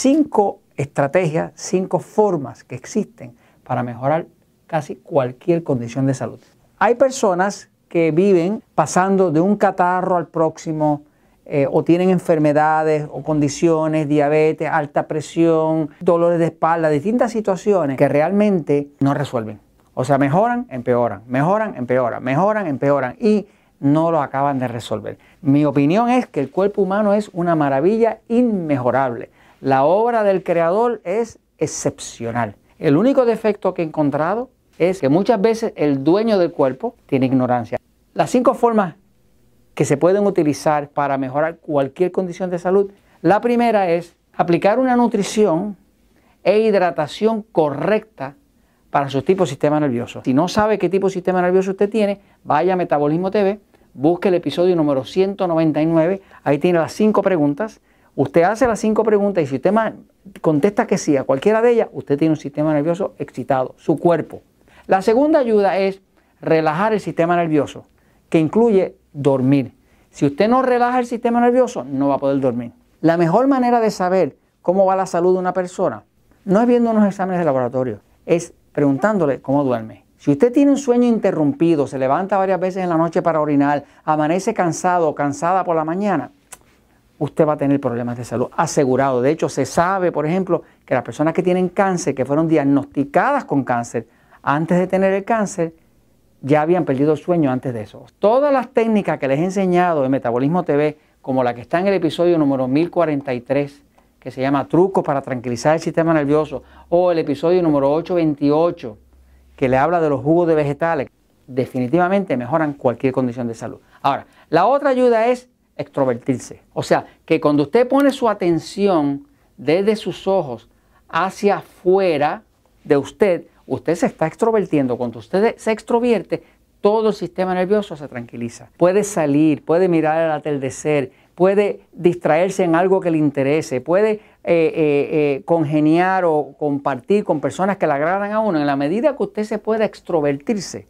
cinco estrategias, cinco formas que existen para mejorar casi cualquier condición de salud. Hay personas que viven pasando de un catarro al próximo, eh, o tienen enfermedades o condiciones, diabetes, alta presión, dolores de espalda, distintas situaciones que realmente no resuelven. O sea, mejoran, empeoran, mejoran, empeoran, mejoran, empeoran y no lo acaban de resolver. Mi opinión es que el cuerpo humano es una maravilla inmejorable. La obra del creador es excepcional. El único defecto que he encontrado es que muchas veces el dueño del cuerpo tiene ignorancia. Las cinco formas que se pueden utilizar para mejorar cualquier condición de salud. La primera es aplicar una nutrición e hidratación correcta para su tipo de sistema nervioso. Si no sabe qué tipo de sistema nervioso usted tiene, vaya a Metabolismo TV, busque el episodio número 199, ahí tiene las cinco preguntas. Usted hace las cinco preguntas y si usted contesta que sí a cualquiera de ellas, usted tiene un sistema nervioso excitado, su cuerpo. La segunda ayuda es relajar el sistema nervioso, que incluye dormir. Si usted no relaja el sistema nervioso, no va a poder dormir. La mejor manera de saber cómo va la salud de una persona no es viendo unos exámenes de laboratorio, es preguntándole cómo duerme. Si usted tiene un sueño interrumpido, se levanta varias veces en la noche para orinar, amanece cansado o cansada por la mañana, usted va a tener problemas de salud asegurado. De hecho, se sabe, por ejemplo, que las personas que tienen cáncer, que fueron diagnosticadas con cáncer antes de tener el cáncer, ya habían perdido el sueño antes de eso. Todas las técnicas que les he enseñado en Metabolismo TV, como la que está en el episodio número 1043, que se llama Trucos para tranquilizar el sistema nervioso, o el episodio número 828, que le habla de los jugos de vegetales, definitivamente mejoran cualquier condición de salud. Ahora, la otra ayuda es extrovertirse. O sea, que cuando usted pone su atención desde sus ojos hacia afuera de usted, usted se está extrovertiendo. Cuando usted se extrovierte, todo el sistema nervioso se tranquiliza. Puede salir, puede mirar el atardecer, puede distraerse en algo que le interese, puede eh, eh, eh, congeniar o compartir con personas que le agradan a uno. En la medida que usted se pueda extrovertirse,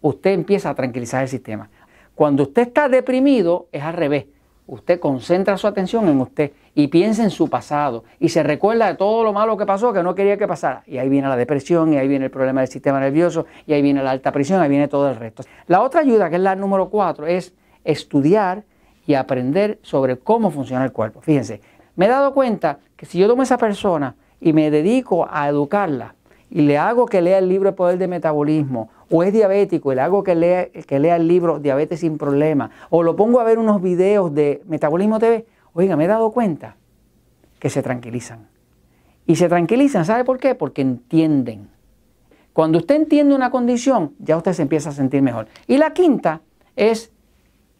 usted empieza a tranquilizar el sistema. Cuando usted está deprimido, es al revés. Usted concentra su atención en usted y piensa en su pasado y se recuerda de todo lo malo que pasó que no quería que pasara. Y ahí viene la depresión, y ahí viene el problema del sistema nervioso, y ahí viene la alta presión, ahí viene todo el resto. La otra ayuda, que es la número cuatro, es estudiar y aprender sobre cómo funciona el cuerpo. Fíjense, me he dado cuenta que si yo tomo a esa persona y me dedico a educarla y le hago que lea el libro El Poder de Metabolismo o es diabético y le hago que lea, que lea el libro Diabetes sin Problema, o lo pongo a ver unos videos de Metabolismo TV, oiga, me he dado cuenta que se tranquilizan. Y se tranquilizan, ¿sabe por qué? Porque entienden. Cuando usted entiende una condición, ya usted se empieza a sentir mejor. Y la quinta es,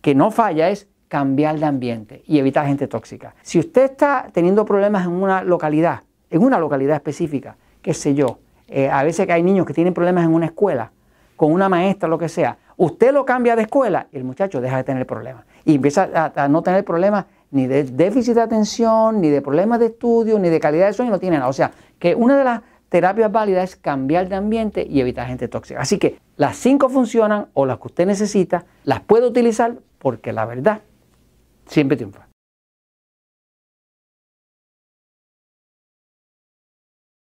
que no falla, es cambiar de ambiente y evitar gente tóxica. Si usted está teniendo problemas en una localidad, en una localidad específica, qué sé yo, eh, a veces que hay niños que tienen problemas en una escuela, con una maestra, lo que sea, usted lo cambia de escuela y el muchacho deja de tener problemas. Y empieza a, no tener problemas ni de déficit de atención, ni de problemas de estudio, ni de calidad de sueño, no tiene nada. O sea, que una de las terapias válidas es cambiar de ambiente y evitar gente tóxica. Así que las cinco funcionan o las que usted necesita, las puede utilizar porque la verdad siempre triunfa.